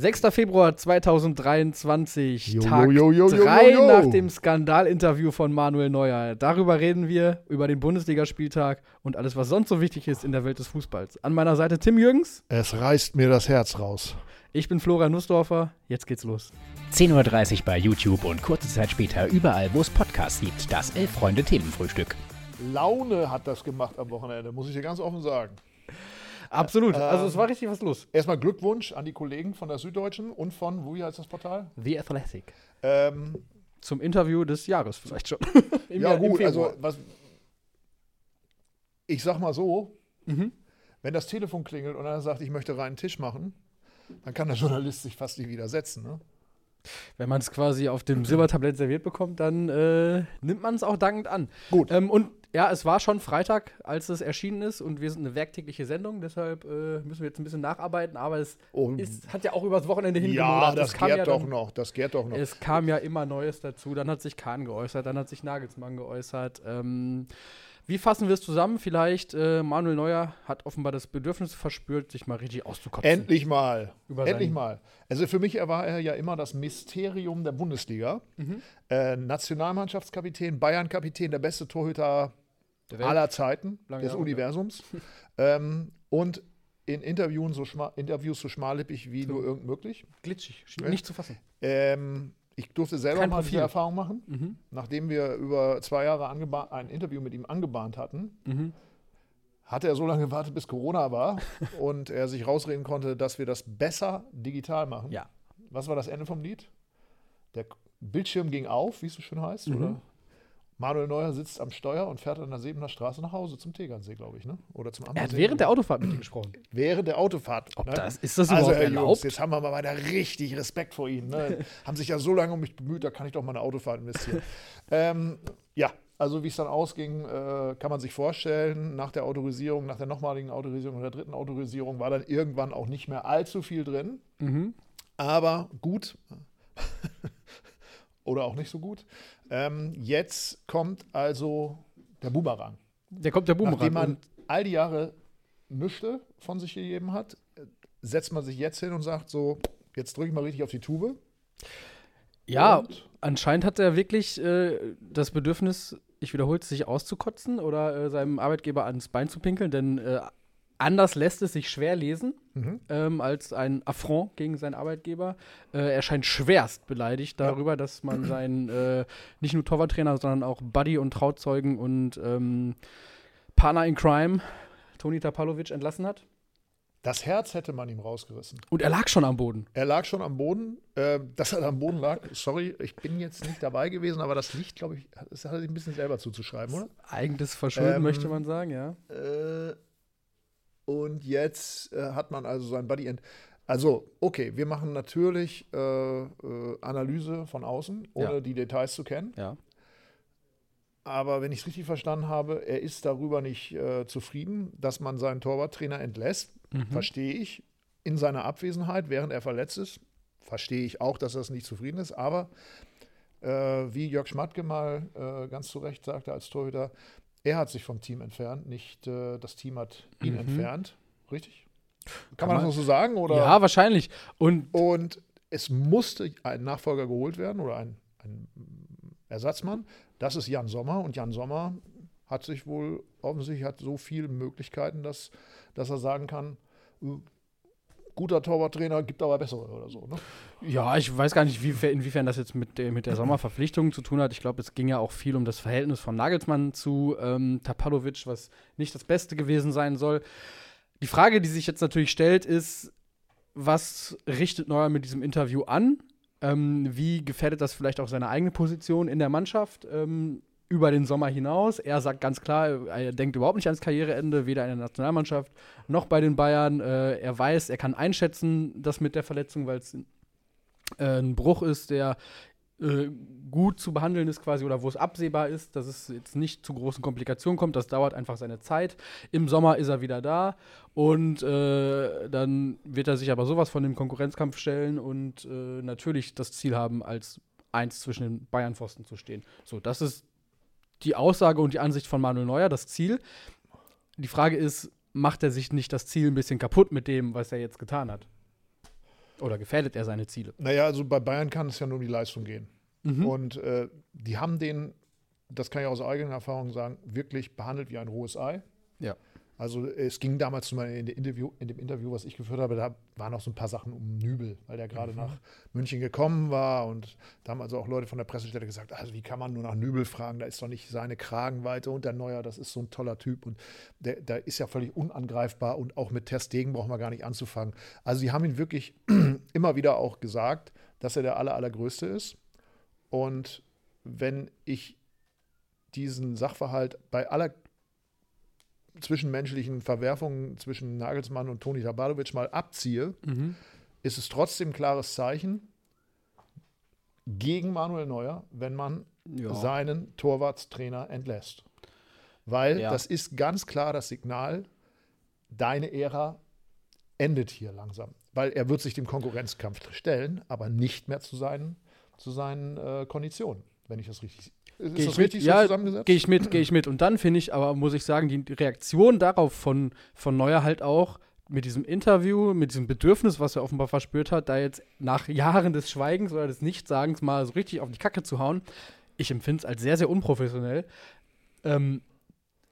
6. Februar 2023, Jo, Tag jo, jo, jo, jo, 3 jo. nach dem Skandalinterview von Manuel Neuer. Darüber reden wir, über den Bundesligaspieltag und alles, was sonst so wichtig ist in der Welt des Fußballs. An meiner Seite Tim Jürgens, Es reißt mir das Herz raus. ich bin Florian Nussdorfer, jetzt geht's los. 10.30 Uhr bei YouTube und kurze Zeit später überall, wo es Podcasts gibt. Das Elf-Freunde-Themenfrühstück. Laune hat das gemacht am Wochenende, muss ich dir ganz offen sagen. Absolut, also ähm, es war richtig was los. Erstmal Glückwunsch an die Kollegen von der Süddeutschen und von, wie heißt das Portal? The Athletic. Ähm, Zum Interview des Jahres vielleicht schon. Im ja, Jahr- im gut, also was. Ich sag mal so, Mhm. wenn das Telefon klingelt und einer sagt, ich möchte reinen Tisch machen, dann kann der Journalist sich fast nicht widersetzen. Ne? Wenn man es quasi auf dem Silbertablett serviert bekommt, dann äh, nimmt man es auch dankend an. Gut. Ähm, und ja, es war schon Freitag, als es erschienen ist und wir sind eine werktägliche Sendung, deshalb äh, müssen wir jetzt ein bisschen nacharbeiten, aber es Oh, ist, hat ja auch übers Wochenende ja, hingemodert. das Es kam ja doch dann- noch, das gärt doch noch. Es kam ja immer Neues dazu. Dann hat sich Kahn geäußert, dann hat sich Nagelsmann geäußert. Ähm, wie fassen wir es zusammen? Vielleicht äh, Manuel Neuer hat offenbar das Bedürfnis verspürt, sich mal richtig auszukotzen. Endlich mal. Über Endlich mal. Also für mich war er ja immer das Mysterium der Bundesliga. Mhm. Äh, Nationalmannschaftskapitän, Bayern-Kapitän, der beste Torhüter. Aller Zeiten Lange des Jahre, Universums. ähm, und in Interviews so, schma Interviews so schmallippig wie nur irgend möglich. Glitschig, Ja. nicht zu fassen. Ähm, ich durfte selber Kein mal Profil. diese Erfahrung machen. Mhm. Nachdem wir über zwei Jahre ein Interview mit ihm angebahnt hatten, Mhm. hat er so lange gewartet, bis Corona war und er sich rausreden konnte, dass wir das besser digital machen. Ja. Was war das Ende vom Lied? Der Bildschirm ging auf, wie es so schön heißt, Mhm. oder? Manuel Neuer sitzt am Steuer und fährt an der Sebener Straße nach Hause zum Tegernsee, glaube ich, ne? Oder zum Er hat Ammersee. während der Autofahrt mit dir gesprochen. während der Autofahrt. Ob ne? das, ist das also, überhaupt Herr Jungs, erlaubt? jetzt haben wir mal wieder richtig Respekt vor Ihnen. Ne? haben sich ja so lange um mich bemüht, da kann ich doch mal eine Autofahrt investieren. ähm, ja, also wie es dann ausging, äh, kann man sich vorstellen, nach der Autorisierung, nach der nochmaligen Autorisierung und der dritten Autorisierung war dann irgendwann auch nicht mehr allzu viel drin. Mhm. Aber gut. Oder auch nicht so gut. Ähm, jetzt kommt also der Boomerang. Der kommt der Nachdem Boomerang. man und all die Jahre Nüchte von sich gegeben hat, setzt man sich jetzt hin und sagt so, jetzt drücke ich mal richtig auf die Tube. ja, Und anscheinend hat er wirklich äh, das Bedürfnis, ich wiederhole es, sich auszukotzen oder äh, seinem Arbeitgeber ans Bein zu pinkeln, denn äh, anders lässt es sich schwer lesen Mhm. ähm, als ein Affront gegen seinen Arbeitgeber. Äh, er scheint schwerst beleidigt Ja. darüber, dass man seinen äh, nicht nur Torwarttrainer, sondern auch Buddy und Trauzeugen und ähm, Partner in Crime, Toni Tapalovic, entlassen hat. das Herz hätte man ihm rausgerissen. Und er lag schon am Boden. Er lag schon am Boden. Äh, dass er am Boden lag, sorry, ich bin jetzt nicht dabei gewesen, aber das liegt, glaube ich, das hat er sich ein bisschen selber zuzuschreiben, oder? Eigenes Verschulden, Ähm, möchte man sagen, ja. Äh, und jetzt äh, hat man also sein Buddy End. Also, okay, wir machen natürlich äh, äh, Analyse von außen, ohne Ja. die Details zu kennen. Ja. Aber wenn ich es richtig verstanden habe, er ist darüber nicht äh, zufrieden, dass man seinen Torwarttrainer entlässt. Mhm. Verstehe ich. In seiner Abwesenheit, während er verletzt ist, verstehe ich auch, dass er nicht zufrieden ist. Aber äh, wie Jörg Schmatke mal äh, ganz zu Recht sagte als Torhüter, er hat sich vom Team entfernt, nicht äh, das Team hat ihn Mhm. entfernt. Richtig? Kann, Kann man das noch so sagen? Oder? Ja, wahrscheinlich. Und Und es musste ein Nachfolger geholt werden oder ein, ein Ersatzmann. Das ist Jan Sommer. Und Jan Sommer hat sich wohl offensichtlich hat so viele Möglichkeiten, dass, dass er sagen kann, guter Torwarttrainer gibt aber bessere oder so. Ne? ja, ich weiß gar nicht, wie, inwiefern das jetzt mit der, mit der Sommerverpflichtung zu tun hat. Ich glaube, es ging ja auch viel um das Verhältnis von Nagelsmann zu ähm, Tapalovic, was nicht das Beste gewesen sein soll. Die Frage, die sich jetzt natürlich stellt, ist, was richtet Neuer mit diesem Interview an? Ähm, wie gefährdet das vielleicht auch seine eigene Position in der Mannschaft ähm, über den Sommer hinaus? Er sagt ganz klar, er denkt überhaupt nicht ans Karriereende, weder in der Nationalmannschaft noch bei den Bayern. Äh, er weiß, er kann einschätzen, das mit der Verletzung, weil es äh, ein Bruch ist, der äh, gut zu behandeln ist quasi oder wo es absehbar ist, dass es jetzt nicht zu großen Komplikationen kommt. Das dauert einfach seine Zeit. Im Sommer ist er wieder da und äh, dann wird er sich aber sowas von dem Konkurrenzkampf stellen und äh, natürlich das Ziel haben, als eins zwischen den Bayern-Pfosten zu stehen. So, das ist die Aussage und die Ansicht von Manuel Neuer, das Ziel. Die Frage ist, macht er sich nicht das Ziel ein bisschen kaputt mit dem, was er jetzt getan hat? Oder gefährdet er seine Ziele? Naja, also bei Bayern kann es ja nur um die Leistung gehen. Mhm. Und äh, die haben den, das kann ich aus eigener Erfahrung sagen, wirklich behandelt wie ein rohes Ei. Ja. Also es ging damals zum Beispiel in, dem Interview, in dem Interview, was ich geführt habe, da waren auch so ein paar Sachen um Nübel, weil der gerade nach München gekommen war und da haben also auch Leute von der Pressestelle gesagt, also wie kann man nur nach Nübel fragen, da ist doch nicht seine Kragenweite und der Neuer, das ist so ein toller Typ und der, der ist ja völlig unangreifbar und auch mit Ter Stegen brauchen wir gar nicht anzufangen. Also sie haben ihn wirklich immer wieder auch gesagt, dass er der aller, allergrößte ist und wenn ich diesen Sachverhalt bei aller zwischenmenschlichen Verwerfungen zwischen Nagelsmann und Toni Tabalovic mal abziehe, Mhm. ist es trotzdem ein klares Zeichen gegen Manuel Neuer, wenn man Ja. seinen Torwartstrainer entlässt. Weil Ja. das ist ganz klar das Signal, deine Ära endet hier langsam. Weil er wird sich dem Konkurrenzkampf stellen, aber nicht mehr zu seinen, zu seinen äh, Konditionen, wenn ich das richtig ist Geh das ich mit? richtig Ja, so zusammengesetzt? Gehe ich mit, gehe ich mit. Und dann finde ich, aber muss ich sagen, die Reaktion darauf von, von Neuer halt auch mit diesem Interview, mit diesem Bedürfnis, was er offenbar verspürt hat, da jetzt nach Jahren des Schweigens oder des Nichtsagens mal so richtig auf die Kacke zu hauen, ich empfinde es als sehr, sehr unprofessionell. Ähm,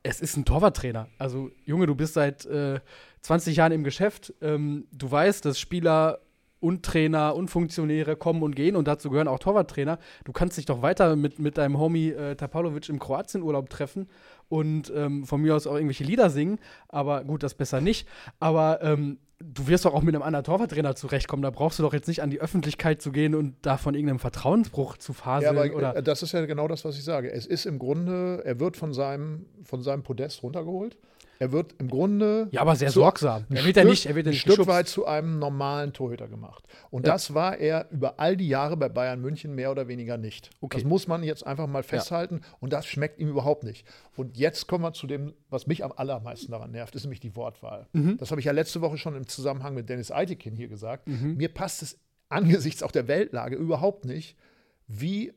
es ist ein Torwarttrainer. Also, Junge, du bist seit äh, 20 Jahren im Geschäft. Ähm, du weißt, dass Spieler und Trainer und Funktionäre kommen und gehen und dazu gehören auch Torwarttrainer. Du kannst dich doch weiter mit, mit deinem Homie äh, Tapalovic im Kroatienurlaub treffen und ähm, von mir aus auch irgendwelche Lieder singen. Aber gut, das besser nicht. Aber ähm, du wirst doch auch mit einem anderen Torwarttrainer zurechtkommen. Da brauchst du doch jetzt nicht an die Öffentlichkeit zu gehen und da von irgendeinem Vertrauensbruch zu Ja, faseln. aber oder äh, das ist ja genau das, was ich sage. Es ist im Grunde, er wird von seinem, von seinem Podest runtergeholt. Er wird im Grunde ja, aber sehr so sorgsam. Er wird ja nicht, er wird ja ein Stück weit zu einem normalen Torhüter gemacht. Und Ja. das war er über all die Jahre bei Bayern München mehr oder weniger nicht. Okay. Das muss man jetzt einfach mal festhalten. Und das schmeckt ihm überhaupt nicht. Und jetzt kommen wir zu dem, was mich am allermeisten daran nervt, ist nämlich die Wortwahl. Mhm. Das habe ich ja letzte Woche schon im Zusammenhang mit Dennis Eitekin hier gesagt. Mir passt es angesichts auch der Weltlage überhaupt nicht, wie,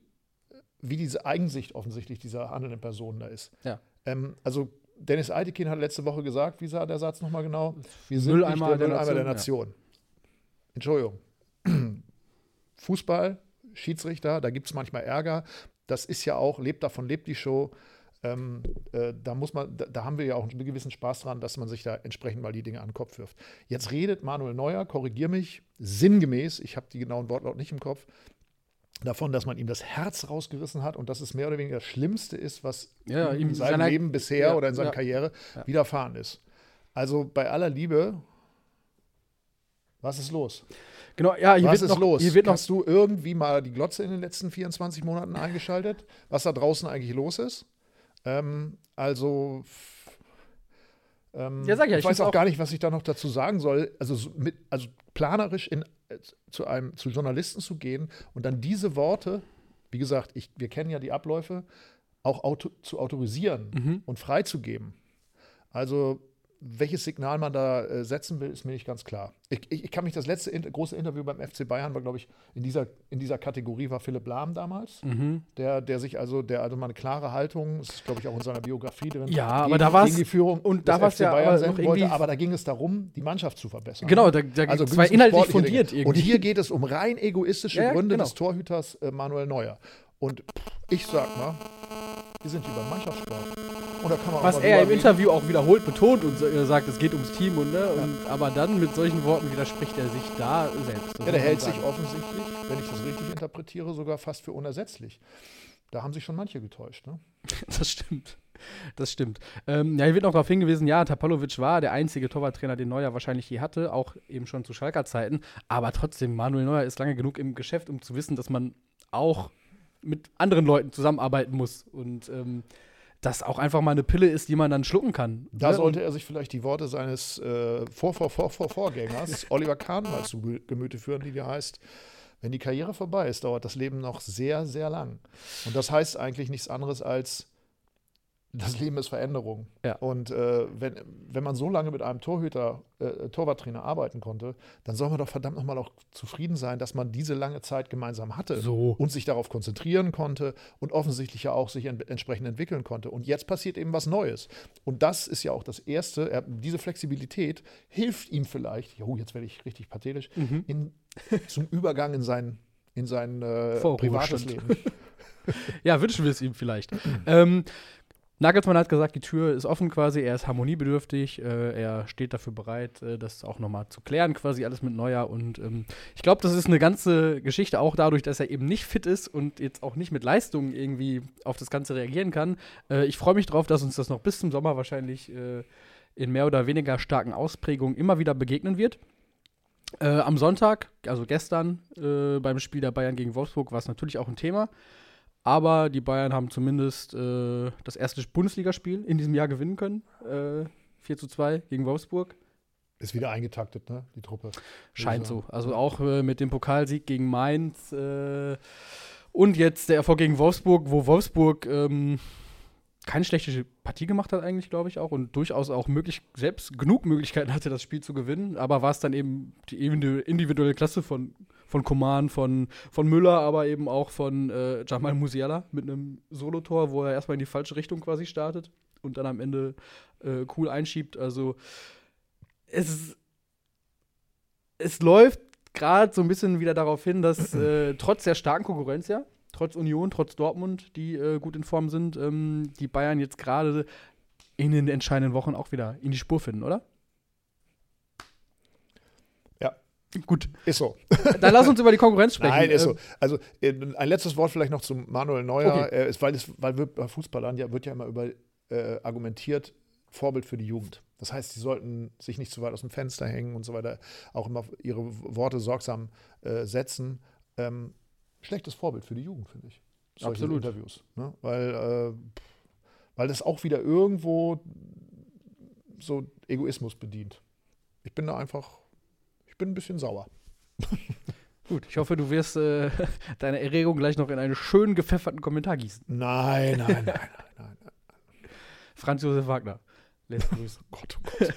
wie diese Eigensicht offensichtlich dieser handelnden Personen da ist. Ja. Ähm, also Dennis Eitekin hat letzte Woche gesagt, wie sah der Satz nochmal genau? Wir sind Mülleimer nicht der der Mülleimer der Nation, Nation. Entschuldigung. Fußball, Schiedsrichter, da gibt es manchmal Ärger. Das ist ja auch, lebt davon, lebt die Show. Ähm, äh, da muss man, da, da haben wir ja auch einen gewissen Spaß dran, dass man sich da entsprechend mal die Dinge an den Kopf wirft. Jetzt redet Manuel Neuer, korrigier mich, sinngemäß, ich habe die genauen Wortlaut nicht im Kopf, davon, dass man ihm das Herz rausgerissen hat und dass es mehr oder weniger das Schlimmste ist, was Ja, ihm in seinem seiner- Leben bisher ja, oder in seiner ja. Karriere widerfahren ist. Also bei aller Liebe, was ist los? Genau, ja, hier was wird ist noch, los? Hier wird noch Hast du irgendwie mal die Glotze in den letzten 24 Monaten eingeschaltet, was da draußen eigentlich los ist? Ähm, also, ähm, Ja, sag ja, ich ich weiß auch, auch- gar nicht, was ich da noch dazu sagen soll. Also, so mit, also planerisch in, zu einem zu Journalisten zu gehen und dann diese Worte, wie gesagt, ich, wir kennen ja die Abläufe, auch auto, zu autorisieren Mhm. und freizugeben. Also welches Signal man da äh, setzen will, ist mir nicht ganz klar. Ich, ich, ich kann mich das letzte Inter große Interview beim FC Bayern war, glaube ich, in dieser, in dieser Kategorie war Philipp Lahm damals, Mhm. der, der sich also, der also mal eine klare Haltung, das ist, glaube ich, auch in seiner Biografie drin, Ja, aber gegen, da gegen die Führung und da war's FC ja Bayern aber wollte, aber da ging es darum, die Mannschaft zu verbessern. Genau, da, da Also zwar gewisse inhaltlich fundiert Dinge. irgendwie. Und hier geht es um rein egoistische ja, Gründe genau. des Torhüters äh, Manuel Neuer. Und ich sag mal, wir sind hier beim Mannschaftssport. Und da kann man was auch er im. Interview auch wiederholt betont und er sagt, es geht ums Team und, ne, und aber dann mit solchen Worten widerspricht er sich da selbst. Ja, der hält sagen. sich offensichtlich, wenn ich das richtig interpretiere, sogar fast für unersetzlich. Da haben sich schon manche getäuscht. Ne? Das stimmt. Das stimmt. Ähm, ja, hier wird noch darauf hingewiesen, ja, Tapalovic war der einzige Torwarttrainer, den Neuer wahrscheinlich je hatte, auch eben schon zu Schalker Zeiten. Aber trotzdem, Manuel Neuer ist lange genug im Geschäft, um zu wissen, dass man auch mit anderen Leuten zusammenarbeiten muss. Und ähm, das auch einfach mal eine Pille ist, die man dann schlucken kann. Da Ne? sollte er sich vielleicht die Worte seines äh, Vor, Vor, Vor, Vor, Vorgängers, Oliver Kahn, mal zu Ge- Gemüte führen, die dir heißt, wenn die Karriere vorbei ist, dauert das Leben noch sehr, sehr lang. Und das heißt eigentlich nichts anderes als, das Leben ist Veränderung. Ja. Und äh, wenn, wenn man so lange mit einem Torhüter, äh, Torwarttrainer arbeiten konnte, dann soll man doch verdammt nochmal auch zufrieden sein, dass man diese lange Zeit gemeinsam hatte So. und sich darauf konzentrieren konnte und offensichtlich ja auch sich en entsprechend entwickeln konnte. Und jetzt passiert eben was Neues. Und das ist ja auch das Erste. Er, diese Flexibilität hilft ihm vielleicht, jo, jetzt werde ich richtig pathetisch, Mhm. in, zum Übergang in sein, in sein äh, privates Leben. Ja, wünschen wir es ihm vielleicht. ähm, Nagelsmann hat gesagt, die Tür ist offen quasi, er ist harmoniebedürftig, äh, er steht dafür bereit, äh, das auch nochmal zu klären, quasi alles mit Neuer. Und ähm, ich glaube, das ist eine ganze Geschichte, auch dadurch, dass er eben nicht fit ist und jetzt auch nicht mit Leistungen irgendwie auf das Ganze reagieren kann. Äh, ich freue mich drauf, dass uns das noch bis zum Sommer wahrscheinlich äh, in mehr oder weniger starken Ausprägungen immer wieder begegnen wird. Äh, am Sonntag, also gestern, äh, beim Spiel der Bayern gegen Wolfsburg, war es natürlich auch ein Thema. Aber die Bayern haben zumindest äh, das erste Bundesligaspiel in diesem Jahr gewinnen können. Äh, 4 zu 2 gegen Wolfsburg. Ist wieder eingetaktet, ne? Die Truppe. Scheint so. Also auch äh, mit dem Pokalsieg gegen Mainz äh, und jetzt der Erfolg gegen Wolfsburg, wo Wolfsburg ähm, keine schlechte Partie gemacht hat, eigentlich, glaube ich auch. Und durchaus auch möglich, selbst genug Möglichkeiten hatte, das Spiel zu gewinnen. Aber war es dann eben die indi- individuelle Klasse von, von Koman, von, von Müller, aber eben auch von äh, Jamal Musiala mit einem Solotor, wo er erstmal in die falsche Richtung quasi startet und dann am Ende äh, cool einschiebt. Also es, es läuft gerade so ein bisschen wieder darauf hin, dass äh, trotz der starken Konkurrenz ja, trotz Union, trotz Dortmund, die äh, gut in Form sind, ähm, die Bayern jetzt gerade in den entscheidenden Wochen auch wieder in die Spur finden, oder? Ja. Gut, Ist so. dann lass uns über die Konkurrenz sprechen. Nein, ist so. Ähm, Also äh, ein letztes Wort vielleicht noch zu Manuel Neuer, Okay. äh, ist, weil, es, weil bei Fußballern ja wird ja immer über äh, argumentiert, Vorbild für die Jugend. Das heißt, sie sollten sich nicht zu weit aus dem Fenster hängen und so weiter, auch immer ihre Worte sorgsam äh, setzen. Ähm, schlechtes Vorbild für die Jugend, finde ich. Solche Absolut. Interviews. Ne? Weil, äh, weil das auch wieder irgendwo so Egoismus bedient. Ich bin da einfach, bin ein bisschen sauer. Gut, ich hoffe, du wirst äh, deine Erregung gleich noch in einen schön gepfefferten Kommentar gießen. Nein, nein, nein, nein, nein. Franz Josef Wagner. Lässt grüßen. Gott, oh Gott.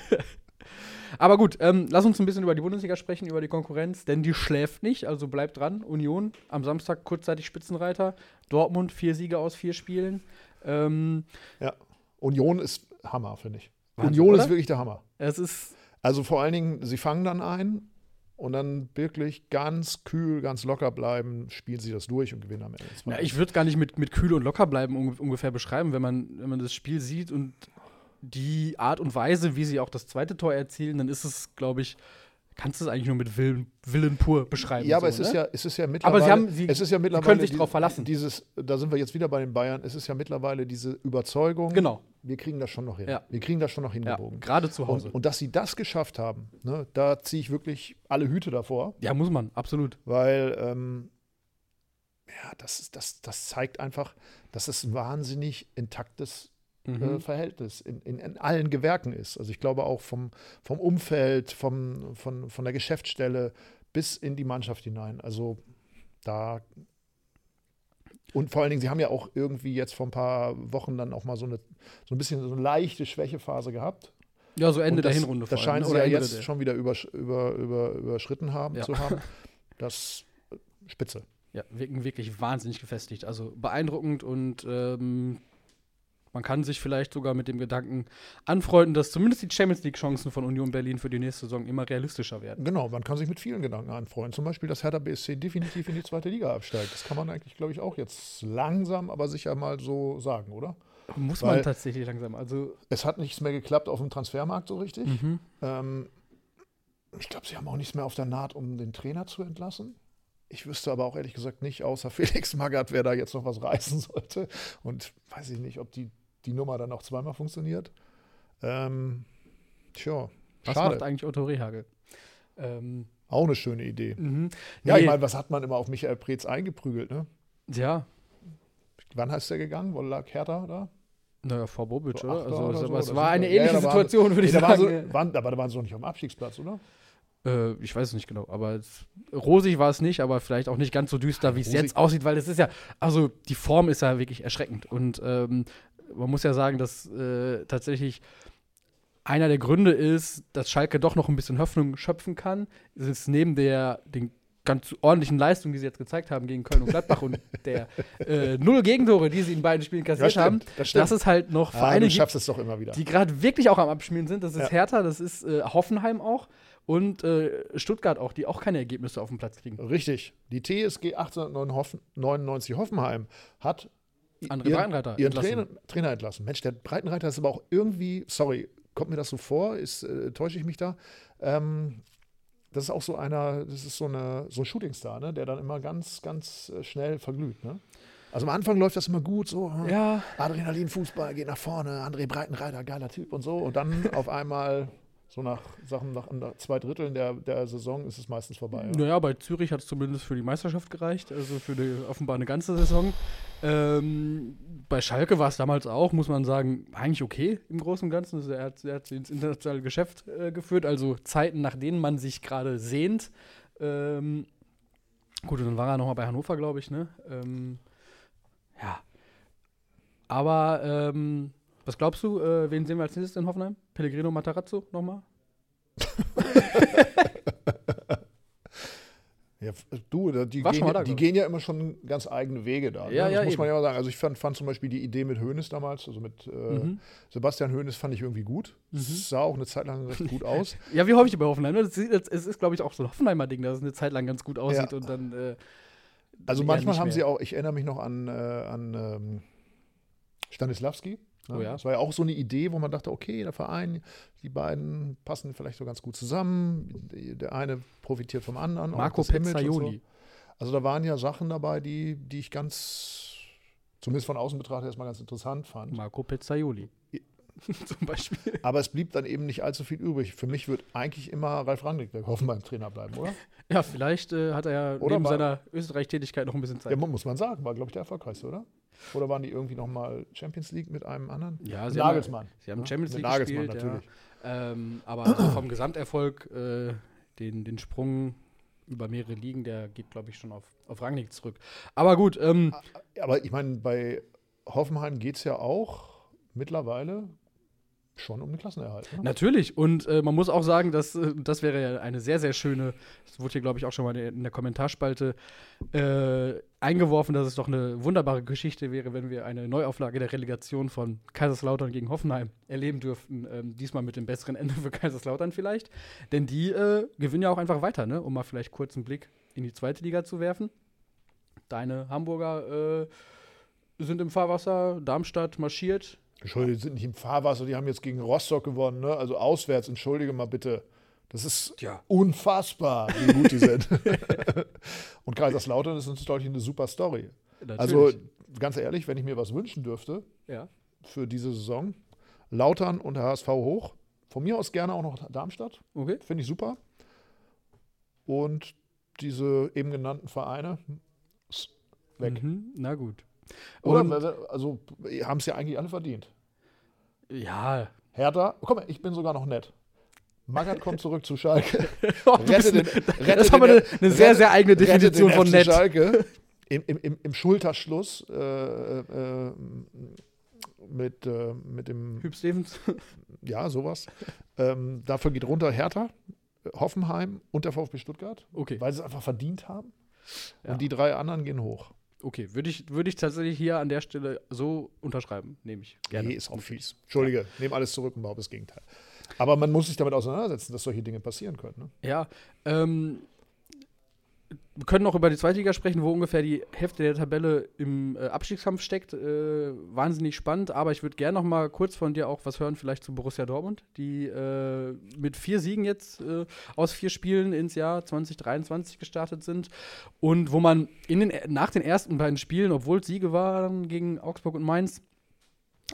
Aber gut, ähm, lass uns ein bisschen über die Bundesliga sprechen, über die Konkurrenz, denn die schläft nicht, also bleibt dran. Union am Samstag kurzzeitig Spitzenreiter, Dortmund vier Siege aus vier Spielen. Ähm, Ja. Union ist Hammer, finde ich. Wahnsinn, Union oder? ist wirklich der Hammer. es ist, Also vor allen Dingen, sie fangen dann ein und dann wirklich ganz kühl, ganz locker bleiben, spielen sie das durch und gewinnen am Ende. ja, ich würde gar nicht mit, mit kühl und locker bleiben unge- ungefähr beschreiben, wenn man, wenn man das Spiel sieht und die Art und Weise, wie sie auch das zweite Tor erzielen, dann ist es, glaube ich, kannst du es eigentlich nur mit Willen, Willen pur beschreiben. ja, aber so, es, ist ne? ja, es ist ja mittlerweile. sie haben- sie es ist ja mittlerweile können sich drauf verlassen. Dieses, da sind wir jetzt wieder bei den Bayern. Es ist ja mittlerweile diese Überzeugung. Genau, Wir kriegen das schon noch hin. Ja. Wir kriegen das schon noch ja, hingebogen. gerade zu Hause. und, und dass sie das geschafft haben, ne, da ziehe ich wirklich alle Hüte davor. ja, muss man, absolut. weil ähm, ja, das, ist- das, das zeigt einfach, dass es ein wahnsinnig intaktes äh, Mhm. Verhältnis in, in, in allen Gewerken ist. Also ich glaube auch vom, vom Umfeld, vom, von, von der Geschäftsstelle bis in die Mannschaft hinein. Also da und vor allen Dingen, sie haben ja auch irgendwie jetzt vor ein paar Wochen dann auch mal so eine so ein bisschen so eine leichte Schwächephase gehabt. Ja, so Ende das, der Hinrunde Das ne? sie ja Ende jetzt schon wieder übersch über, über, überschritten haben Ja. zu haben. Das äh, spitze. Ja, wirken wirklich wahnsinnig gefestigt. Also beeindruckend und ähm, man kann sich vielleicht sogar mit dem Gedanken anfreunden, dass zumindest die Champions League-Chancen von Union Berlin für die nächste Saison immer realistischer werden. Genau, man kann sich mit vielen Gedanken anfreunden. Zum Beispiel, dass Hertha BSC definitiv in die zweite Liga absteigt. Das kann man eigentlich, glaube ich, auch jetzt langsam, aber sicher mal so sagen, oder? Muss Weil- man tatsächlich langsam. Also, Es hat nichts mehr geklappt auf dem Transfermarkt so richtig. mhm. Ähm, ich glaube, sie haben auch nichts mehr auf der Naht, um den Trainer zu entlassen. Ich wüsste aber auch ehrlich gesagt nicht, außer Felix Magath, wer da jetzt noch was reißen sollte. Und weiß ich nicht, ob die, die Nummer dann auch zweimal funktioniert. Ähm, tja, was schade. macht eigentlich Otto Rehagel? Ähm, Auch eine schöne Idee. mhm. Ja, ich Nee, meine, was hat man immer auf Michael Preetz eingeprügelt, ne? ja, Wann heißt der gegangen? Wo lag Hertha da? naja, Frau Bobic, So oder? Also, oder es- so, aber es war eine ähnliche ja, da waren- Situation, würde Nee, ich da waren sagen. so, waren, aber da waren sie doch nicht auf dem Abstiegsplatz, oder? Äh, ich weiß es nicht genau, aber es, rosig war es nicht, aber vielleicht auch nicht ganz so düster, wie es jetzt aussieht, weil es ist ja, also die Form ist ja wirklich erschreckend und ähm, man muss ja sagen, dass äh, tatsächlich einer der Gründe ist, dass Schalke doch noch ein bisschen Hoffnung schöpfen kann. Es ist neben der den ganz ordentlichen Leistung, die sie jetzt gezeigt haben gegen Köln und Gladbach und der äh, null Gegentore, die sie in beiden Spielen kassiert stimmt, haben, das stimmt. dass es halt noch Ah, Vereine du gibt, es doch immer wieder. die gerade wirklich auch am Abspielen sind. Das ist Ja. Hertha, das ist äh, Hoffenheim auch und äh, Stuttgart auch, die auch keine Ergebnisse auf dem Platz kriegen. Richtig. Die TSG 1899 Hoffenheim hat André ihren, Breitenreiter ihren entlassen. Trainer, Trainer entlassen. Mensch, der Breitenreiter ist aber auch irgendwie, sorry, kommt mir das so vor, ist, äh, täusche ich mich da? Ähm, das ist auch so einer, das ist so, eine, so ein Shootingstar, ne? der dann immer ganz, ganz äh, schnell verglüht. Ne? Also am Anfang läuft das immer gut, so hm, Ja, Adrenalin, Fußball, geht nach vorne, André Breitenreiter, geiler Typ und so. Und dann auf einmal, so nach Sachen, nach, nach zwei Dritteln der, der Saison ist es meistens vorbei. Ja. Naja, bei Zürich hat es zumindest für die Meisterschaft gereicht, also für die, offenbar eine ganze Saison. Ähm, bei Schalke war es damals auch, muss man sagen, eigentlich okay im Großen und Ganzen. Also er, hat, er hat sie ins internationale Geschäft äh, geführt, also Zeiten, nach denen man sich gerade sehnt. Ähm, gut, und dann war er nochmal bei Hannover, glaube ich, ne? Ähm, ja. Aber, ähm, was glaubst du, äh, wen sehen wir als nächstes in Hoffenheim? Pellegrino Matarazzo nochmal? Ja, du, die, gehen, da, ja- die gehen ja immer schon ganz eigene Wege da. Ja, ne? ja, das muss eben. man ja mal sagen. Also ich fand, fand zum Beispiel die Idee mit Hoeneß damals, also mit äh, Mhm. Sebastian Hoeneß fand ich irgendwie gut. Es sah auch eine Zeit lang recht gut aus. Ja, wie häufig bei Hoffenheim. ne? Das das- es ist, glaube ich, auch so ein Hoffenheimer Ding, dass es eine Zeit lang ganz gut aussieht Ja. und dann. Äh, Also manchmal haben sie auch, ich erinnere mich noch an, äh, an ähm, Stanislavski. Ne? Oh ja. Das war ja auch so eine Idee, wo man dachte, okay, der Verein, die beiden passen vielleicht so ganz gut zusammen. Der eine profitiert vom anderen. Marco. So. Also da waren ja Sachen dabei, die, die ich ganz, zumindest von außen betrachtet, erstmal ganz interessant fand. Marco Pezzaioli. Zum Beispiel. Aber es blieb dann eben nicht allzu viel übrig. Für mich wird eigentlich immer Ralf Rangnick der Hoffenheim-Trainer bleiben, oder? Ja, vielleicht äh, hat er ja Oder neben war- seiner Österreich-Tätigkeit noch ein bisschen Zeit. Ja, mu- muss man sagen, war, glaube ich, der erfolgreichste, oder? Oder waren die irgendwie nochmal Champions League mit einem anderen? Ja, sie Nagelsmann. Haben, sie haben? Champions Mit League Nagelsmann gespielt, natürlich. Ja. Ähm, aber so vom Gesamterfolg, äh, den, den Sprung über mehrere Ligen, der geht, glaube ich, schon auf, auf Rangnick zurück. Aber gut, ähm, Aber ich meine, bei Hoffenheim geht es ja auch mittlerweile schon um den Klassenerhalt. Ne? Natürlich. Und äh, man muss auch sagen, dass äh, das wäre ja eine sehr, sehr schöne, das wurde hier, glaube ich, auch schon mal in der Kommentarspalte äh, eingeworfen, dass es doch eine wunderbare Geschichte wäre, wenn wir eine Neuauflage der Relegation von Kaiserslautern gegen Hoffenheim erleben dürften. Ähm, diesmal mit dem besseren Ende für Kaiserslautern vielleicht. Denn die äh, gewinnen ja auch einfach weiter, ne? um mal vielleicht kurz einen Blick in die zweite Liga zu werfen. Deine Hamburger äh, sind im Fahrwasser, Darmstadt marschiert. Entschuldige, die sind nicht im Fahrwasser, die haben jetzt gegen Rostock gewonnen, ne? also auswärts, entschuldige mal bitte. Das ist Ja. unfassbar, wie gut die sind. Und Kaiserslautern ist deutlich eine super Story. Natürlich. Also ganz ehrlich, wenn ich mir was wünschen dürfte ja. für diese Saison, Lautern und der HSV hoch. Von mir aus gerne auch noch Darmstadt, Okay. finde ich super. Und diese eben genannten Vereine weg. Mhm, na gut. Oder? Und- Also haben es ja eigentlich alle verdient. Ja. Hertha, guck mal, ich bin sogar noch nett. Magath kommt zurück zu Schalke. Oh, Rette den- das rette haben wir den- eine, eine sehr, rette- sehr eigene Definition den von nett. Schalke im, im, im, im Schulterschluss äh, äh, mit, äh, mit dem, Hüb Stevens. ja, sowas. ähm, dafür geht runter Hertha, Hoffenheim und der VfB Stuttgart, Okay. weil sie es einfach verdient haben. Ja. Und die drei anderen gehen hoch. Okay, würde ich, würde ich tatsächlich hier an der Stelle so unterschreiben. Nehme ich gerne. Nee, ist auch fies. Entschuldige, nehme alles zurück und behaupte das Gegenteil. Aber man muss sich damit auseinandersetzen, dass solche Dinge passieren können. Ne? Ja, ähm, wir können noch über die zweite Liga sprechen, wo ungefähr die Hälfte der Tabelle im äh, Abstiegskampf steckt. Äh, wahnsinnig spannend, aber ich würde gerne noch mal kurz von dir auch was hören, vielleicht zu Borussia Dortmund, die äh, mit vier Siegen jetzt äh, aus vier Spielen ins Jahr 2023 gestartet sind und wo man in den, nach den ersten beiden Spielen, obwohl es Siege waren gegen Augsburg und Mainz,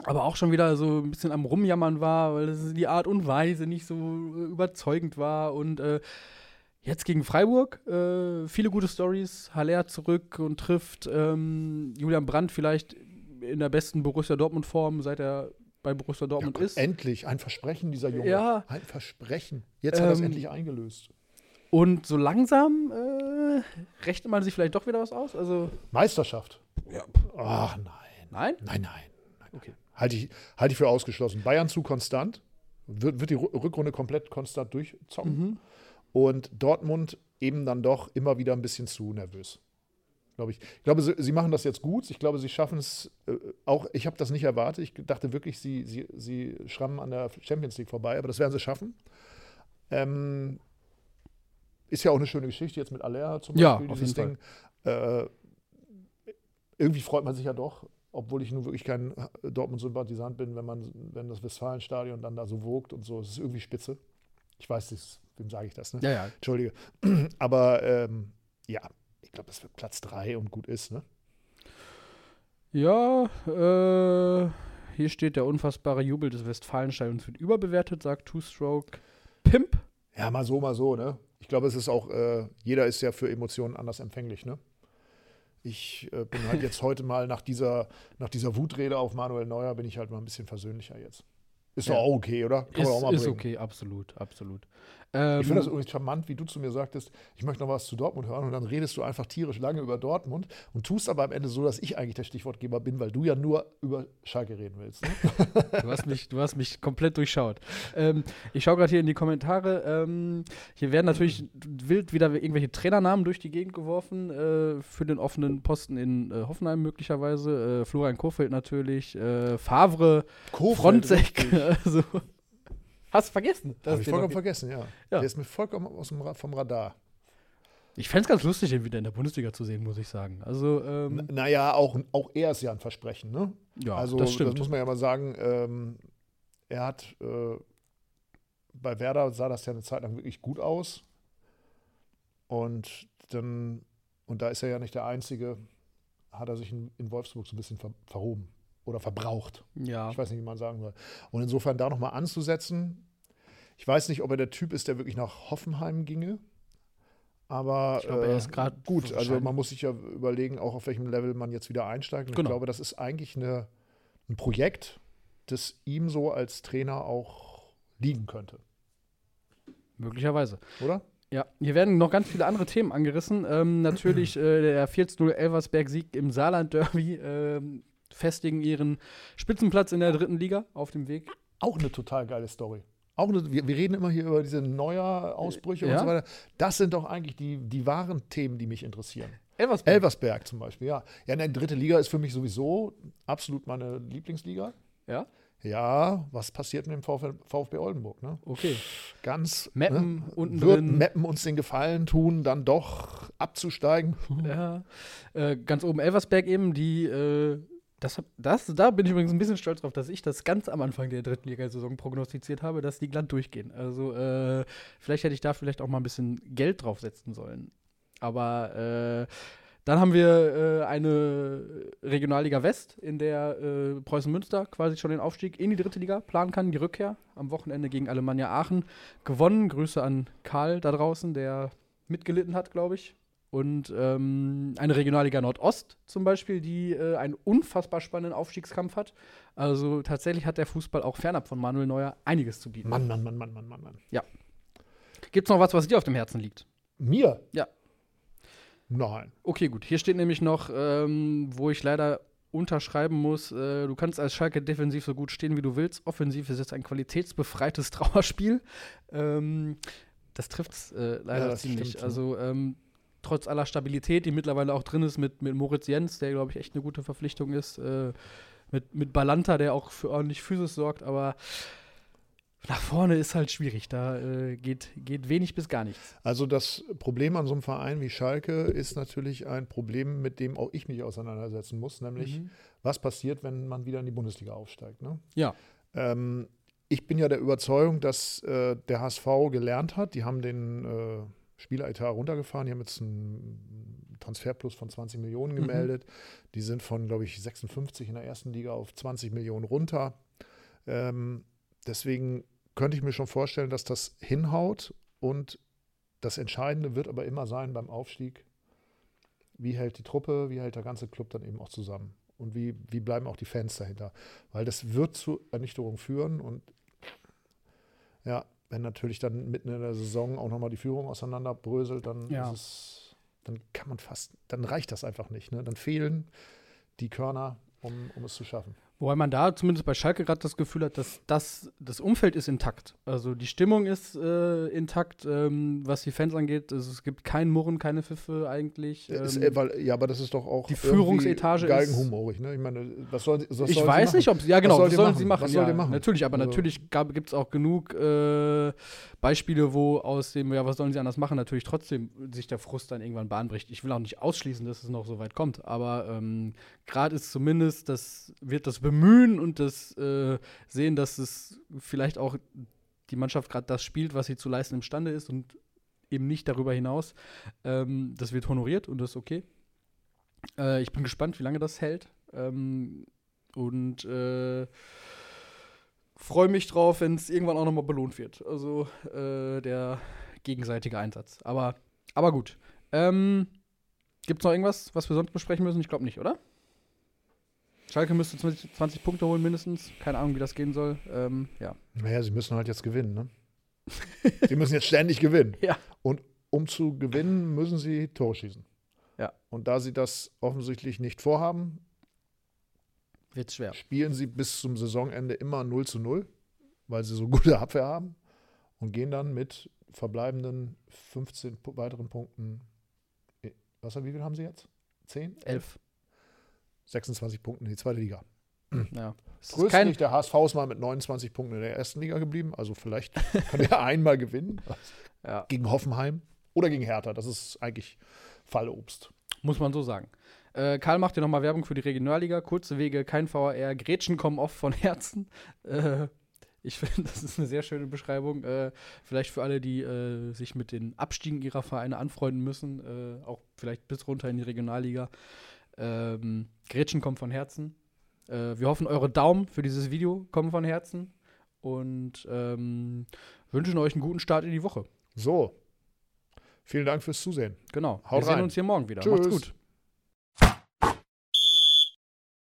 aber auch schon wieder so ein bisschen am Rumjammern war, weil die Art und Weise nicht so äh, überzeugend war. Und äh, jetzt gegen Freiburg, äh, viele gute Stories. Haller zurück und trifft ähm, Julian Brandt vielleicht in der besten Borussia Dortmund-Form, seit er bei Borussia Dortmund Gott, ist. Endlich, ein Versprechen dieser Junge. Ja. Ein Versprechen. Jetzt hat er es Ähm, endlich eingelöst. Und so langsam äh, rechnet man sich vielleicht doch wieder was aus. Also, Meisterschaft. Ach nein. nein? Nein, nein. nein. Okay. Halte ich, halte ich für ausgeschlossen. Bayern zu konstant, wird, wird die Rückrunde komplett konstant durchzocken. Mhm. Und Dortmund eben dann doch immer wieder ein bisschen zu nervös. Glaube ich. Ich glaube, sie, machen das jetzt gut. Ich glaube, sie schaffen es äh, auch. Ich habe das nicht erwartet. Ich dachte wirklich, sie, sie, sie schrammen an der Champions League vorbei, aber das werden sie schaffen. Ähm, ist ja auch eine schöne Geschichte jetzt mit Aller zum Beispiel, ja, dieses Ding. Äh, irgendwie freut man sich ja doch, obwohl ich nun wirklich kein Dortmund-Sympathisant bin, wenn man, wenn das Westfalenstadion dann da so wogt und so. Es ist irgendwie spitze. Ich weiß nicht, wem sage ich das, ne? Ja, ja. Entschuldige. Aber ähm, ja, ich glaube, es wird Platz 3 und gut ist, ne? Ja, äh, hier steht der unfassbare Jubel des Westfalenstadions wird überbewertet, sagt Two-Stroke Pimp. Ja, mal so, mal so, ne? Ich glaube, es ist auch, äh, jeder ist ja für Emotionen anders empfänglich, ne? Ich äh, bin halt jetzt heute mal nach dieser, nach dieser Wutrede auf Manuel Neuer, bin ich halt mal ein bisschen versöhnlicher jetzt. Ist ja. doch auch okay, oder? Kann ist, man auch mal ist okay, absolut, absolut. Ähm, ich finde das übrigens charmant, wie du zu mir sagtest, ich möchte noch was zu Dortmund hören und dann redest du einfach tierisch lange über Dortmund und tust aber am Ende so, dass ich eigentlich der Stichwortgeber bin, weil du ja nur über Schalke reden willst. Ne? du, hast mich, du hast mich komplett durchschaut. Ähm, ich schaue gerade hier in die Kommentare. Ähm, hier werden natürlich wild wieder irgendwelche Trainernamen durch die Gegend geworfen äh, für den offenen Posten in äh, Hoffenheim möglicherweise. Äh, Florian Kofeld natürlich, äh, Favre, Kofeld, Fronzek. Also, Hast du vergessen? Habe ich vollkommen vergessen, ja. ja. Der ist mir vollkommen aus dem, vom Radar. Ich fände es ganz lustig, den wieder in der Bundesliga zu sehen, muss ich sagen. Also, ähm, naja, auch, auch er ist ja ein Versprechen, ne? Ja, also, das stimmt. Das muss man ja mal sagen. Ähm, er hat äh, bei Werder sah das ja eine Zeit lang wirklich gut aus. Und dann, und da ist er ja nicht der Einzige, hat er sich in, in Wolfsburg so ein bisschen ver verhoben oder verbraucht. Ja. Ich weiß nicht, wie man sagen soll. Und insofern da nochmal anzusetzen. Ich weiß nicht, ob er der Typ ist, der wirklich nach Hoffenheim ginge. Aber ich glaube, er ist gerade äh, gut. Also man muss sich ja überlegen, auch auf welchem Level man jetzt wieder einsteigt. Und genau. ich glaube, das ist eigentlich eine, ein Projekt, das ihm so als Trainer auch liegen könnte. Möglicherweise. Oder? Ja, hier werden noch ganz viele andere Themen angerissen. Ähm, natürlich äh, der 4-0 Elversberg-Sieg im Saarland-Derby. Ähm, festigen ihren Spitzenplatz in der dritten Liga auf dem Weg. Auch eine total geile Story. Auch eine, wir, wir reden immer hier über diese Neuer-Ausbrüche ja. und so weiter. Das sind doch eigentlich die, die wahren Themen, die mich interessieren. Elversberg. Elversberg zum Beispiel, ja. Ja, die dritte Liga ist für mich sowieso absolut meine Lieblingsliga. Ja. Ja, was passiert mit dem VfB, VfB Oldenburg? Ne? Okay. Ganz. Meppen ne? unten Wird drin. Meppen uns den Gefallen tun, dann doch abzusteigen? Ja. Äh, ganz oben Elversberg eben, die äh, das, das, da bin ich übrigens ein bisschen stolz drauf, dass ich das ganz am Anfang der dritten Liga-Saison prognostiziert habe, dass die glatt durchgehen. Also äh, vielleicht hätte ich da vielleicht auch mal ein bisschen Geld draufsetzen sollen. Aber äh, dann haben wir äh, eine Regionalliga West, in der äh, Preußen Münster quasi schon den Aufstieg in die dritte Liga planen kann, die Rückkehr am Wochenende gegen Alemannia Aachen gewonnen. Grüße an Karl da draußen, der mitgelitten hat, glaube ich und ähm, eine Regionalliga Nordost zum Beispiel, die äh, einen unfassbar spannenden Aufstiegskampf hat. Also tatsächlich hat der Fußball auch fernab von Manuel Neuer einiges zu bieten. Mann, Mann, Mann, Mann, Mann, Mann, Mann. Ja. Gibt es noch was, was dir auf dem Herzen liegt? Mir? Ja. Nein. Okay, gut. Hier steht nämlich noch, ähm, wo ich leider unterschreiben muss, äh, du kannst als Schalke defensiv so gut stehen, wie du willst. Offensiv ist jetzt ein qualitätsbefreites Trauerspiel. Ähm, das trifft es äh, leider ja, ziemlich. Stimmt, also ähm, trotz aller Stabilität, die mittlerweile auch drin ist mit, mit Moritz Jens, der, glaube ich, echt eine gute Verpflichtung ist. Äh, mit, mit Balanta, der auch für ordentlich Physis sorgt, aber nach vorne ist halt schwierig. Da äh, geht, geht wenig bis gar nichts. Also das Problem an so einem Verein wie Schalke ist natürlich ein Problem, mit dem auch ich mich auseinandersetzen muss, nämlich mhm. was passiert, wenn man wieder in die Bundesliga aufsteigt. Ne? Ja. Ähm, ich bin ja der Überzeugung, dass äh, der HSV gelernt hat. Die haben den äh, Spieleretat runtergefahren. Die haben jetzt einen Transferplus von 20 Millionen mhm. gemeldet. Mhm. Die sind von, glaube ich, 56 in der ersten Liga auf 20 Millionen runter. Ähm, deswegen könnte ich mir schon vorstellen, dass das hinhaut. Und das Entscheidende wird aber immer sein beim Aufstieg, wie hält die Truppe, wie hält der ganze Club dann eben auch zusammen. Und wie, wie bleiben auch die Fans dahinter? Weil das wird zu Ernüchterung führen. Und ja, wenn natürlich dann mitten in der Saison auch nochmal die Führung auseinanderbröselt, dann ja. es, dann kann man fast, dann reicht das einfach nicht. Ne? Dann fehlen die Körner, um, um es zu schaffen. Wobei man da zumindest bei Schalke gerade das Gefühl hat, dass das, das Umfeld ist intakt. Also die Stimmung ist äh, intakt, ähm, was die Fans angeht. Also es gibt keinen Murren, keine Pfiffe eigentlich. Ähm, Ist, äh, weil, ja, aber das ist doch auch die Führungsetage ist- Geigenhumorig, ne? Ich meine, was soll, was ich sollen weiß nicht, ob sie, ja genau, soll was die sollen machen? sie machen? Was soll ja, die machen? Natürlich, aber Also- natürlich gibt es auch genug äh, Beispiele, wo aus dem, ja, was sollen sie anders machen, natürlich trotzdem sich der Frust dann irgendwann Bahn bricht. Ich will auch nicht ausschließen, dass es noch so weit kommt, aber ähm, gerade ist zumindest, das wird das Bemühen und das äh, Sehen, dass es vielleicht auch die Mannschaft gerade das spielt, was sie zu leisten imstande ist und eben nicht darüber hinaus. Ähm, das wird honoriert und das ist okay. Äh, ich bin gespannt, wie lange das hält. Ähm, und äh, freue mich drauf, wenn es irgendwann auch nochmal belohnt wird. Also äh, der gegenseitige Einsatz. Aber, aber gut. Ähm, Gibt es noch irgendwas, was wir sonst besprechen müssen? Ich glaube nicht, oder? Schalke müsste 20, 20 Punkte holen mindestens. Keine Ahnung, wie das gehen soll. Ähm, ja. Naja, sie müssen halt jetzt gewinnen, ne? sie müssen jetzt ständig gewinnen. Ja. Und um zu gewinnen, müssen sie Tore schießen. Ja. Und da sie das offensichtlich nicht vorhaben, Wird schwer. spielen sie bis zum Saisonende immer 0 zu 0, weil sie so gute Abwehr haben und gehen dann mit verbleibenden 15 pu- weiteren Punkten. Was, wie viel haben sie jetzt? 10? 11. 26 Punkten in die zweite Liga. Ja. Nicht, der HSV ist mal mit 29 Punkten in der ersten Liga geblieben. Also vielleicht kann er einmal gewinnen. ja, Gegen Hoffenheim oder gegen Hertha. Das ist eigentlich Fallobst. muss man so sagen. Äh, Karl macht hier nochmal Werbung für die Regionalliga. Kurze Wege, kein VAR. Grätschen kommen oft von Herzen. Äh, ich finde, das ist eine sehr schöne Beschreibung. Äh, vielleicht für alle, die äh, sich mit den Abstiegen ihrer Vereine anfreunden müssen, äh, auch vielleicht bis runter in die Regionalliga. Ähm, Grätschen kommen von Herzen. Äh, wir hoffen, eure Daumen für dieses Video kommen von Herzen und ähm, wünschen euch einen guten Start in die Woche. So. Vielen Dank fürs Zusehen. Genau. Haut wir sehen rein. uns hier morgen wieder. Tschüss. Macht's gut.